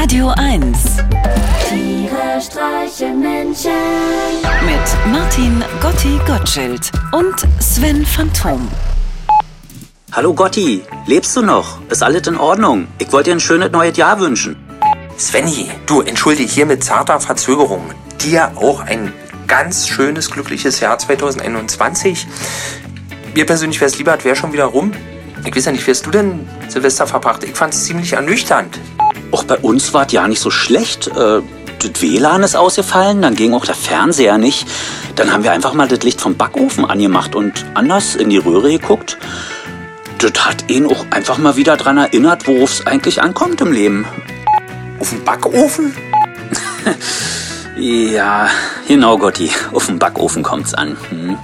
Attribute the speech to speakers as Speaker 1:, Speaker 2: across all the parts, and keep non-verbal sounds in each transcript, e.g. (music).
Speaker 1: Radio 1
Speaker 2: Tiere streichen Menschen.
Speaker 1: mit Martin Gotti Gottschild und Sven Phantom.
Speaker 3: Hallo Gotti, lebst du noch? Ist alles in Ordnung? Ich wollte dir ein schönes neues Jahr wünschen.
Speaker 4: Svenny, du entschuldige hier mit zarter Verzögerung. Dir auch ein ganz schönes, glückliches Jahr 2021. Mir persönlich wäre es lieber, es wäre schon wieder rum. Ich weiß ja nicht, wie hast du denn Silvester verbracht? Ich fand es ziemlich ernüchternd.
Speaker 3: Auch bei uns war es ja nicht so schlecht. Äh, das WLAN ist ausgefallen, dann ging auch der Fernseher nicht. Dann haben wir einfach mal das Licht vom Backofen angemacht und anders in die Röhre geguckt. Das hat ihn auch einfach mal wieder dran erinnert, worauf es eigentlich ankommt im Leben.
Speaker 4: Auf dem Backofen? (laughs)
Speaker 3: Ja, genau, Gotti. Auf den Backofen kommt's an. Hm.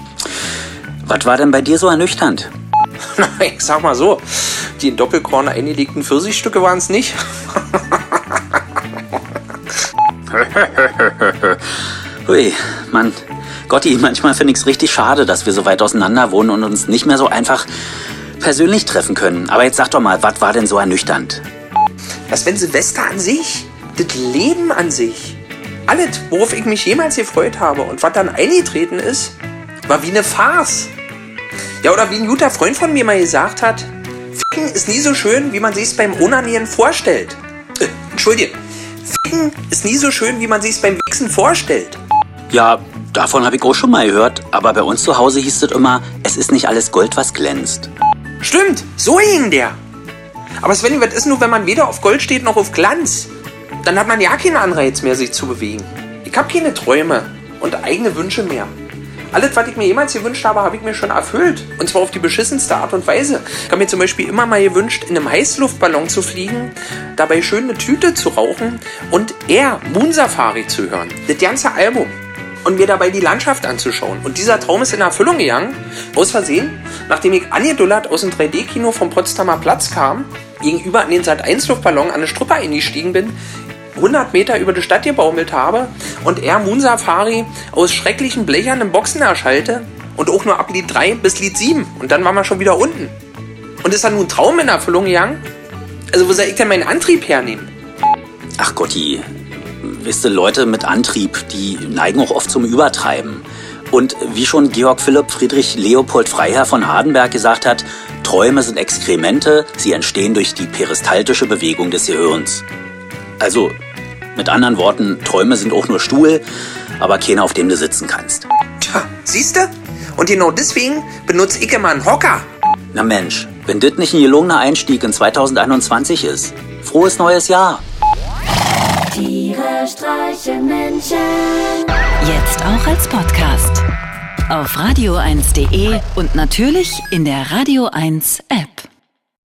Speaker 3: Was war denn bei dir so ernüchternd?
Speaker 4: Na, (laughs) ich sag mal so, die in Doppelkorn eingelegten Pfirsichstücke waren es nicht. (laughs)
Speaker 3: Hui, Mann. Gotti, manchmal finde ich es richtig schade, dass wir so weit auseinander wohnen und uns nicht mehr so einfach persönlich treffen können. Aber jetzt sag doch mal, was war denn so ernüchternd?
Speaker 4: Das wenn Silvester an sich, das Leben an sich, alles, worauf ich mich jemals gefreut habe und was dann eingetreten ist, war wie eine Farce. Ja, oder wie ein guter Freund von mir mal gesagt hat, Ficken ist nie so schön, wie man sich es beim Onanieren vorstellt. Äh, Entschuldige. Ficken ist nie so schön, wie man sich es beim Wichsen vorstellt.
Speaker 3: Ja, davon habe ich auch schon mal gehört. Aber bei uns zu Hause hieß es immer, es ist nicht alles Gold, was glänzt.
Speaker 4: Stimmt, so hing der. Aber Svenny, was ist nur, wenn man weder auf Gold steht noch auf Glanz? Dann hat man ja keinen Anreiz mehr, sich zu bewegen. Ich habe keine Träume und eigene Wünsche mehr. Alles, was ich mir jemals gewünscht habe, habe ich mir schon erfüllt. Und zwar auf die beschissenste Art und Weise. Ich habe mir zum Beispiel immer mal gewünscht, in einem Heißluftballon zu fliegen, dabei schön eine Tüte zu rauchen und Air, Moon Safari zu hören. Das ganze Album. Und mir dabei die Landschaft anzuschauen. Und dieser Traum ist in Erfüllung gegangen. Aus Versehen, nachdem ich angedullert aus dem 3D-Kino vom Potsdamer Platz kam, gegenüber an den Sat-1-Luftballon an eine Struppe eingestiegen bin, 100 Meter über die Stadt gebaumelt habe und er Moon Safari aus schrecklichen blechernen Boxen erschallte und auch nur ab Lied 3 bis Lied 7 und dann waren wir schon wieder unten. Und ist dann nun Traum in Erfüllung gegangen? Also wo soll ich denn meinen Antrieb hernehmen?
Speaker 3: Ach Gotti, wisst ihr, Leute mit Antrieb, die neigen auch oft zum Übertreiben. Und wie schon Georg Philipp Friedrich Leopold Freiherr von Hardenberg gesagt hat, Träume sind Exkremente, sie entstehen durch die peristaltische Bewegung des Gehirns. Also, mit anderen Worten, Träume sind auch nur Stuhl, aber keiner, auf dem du sitzen kannst.
Speaker 4: Tja, siehste? Und genau deswegen benutze ich immer einen Hocker.
Speaker 3: Na Mensch, wenn das nicht ein gelungener Einstieg in 2021 ist. Frohes neues Jahr!
Speaker 2: Tiere streichen Menschen.
Speaker 1: Jetzt auch als Podcast. Auf radio1.de und natürlich in der Radio 1 App.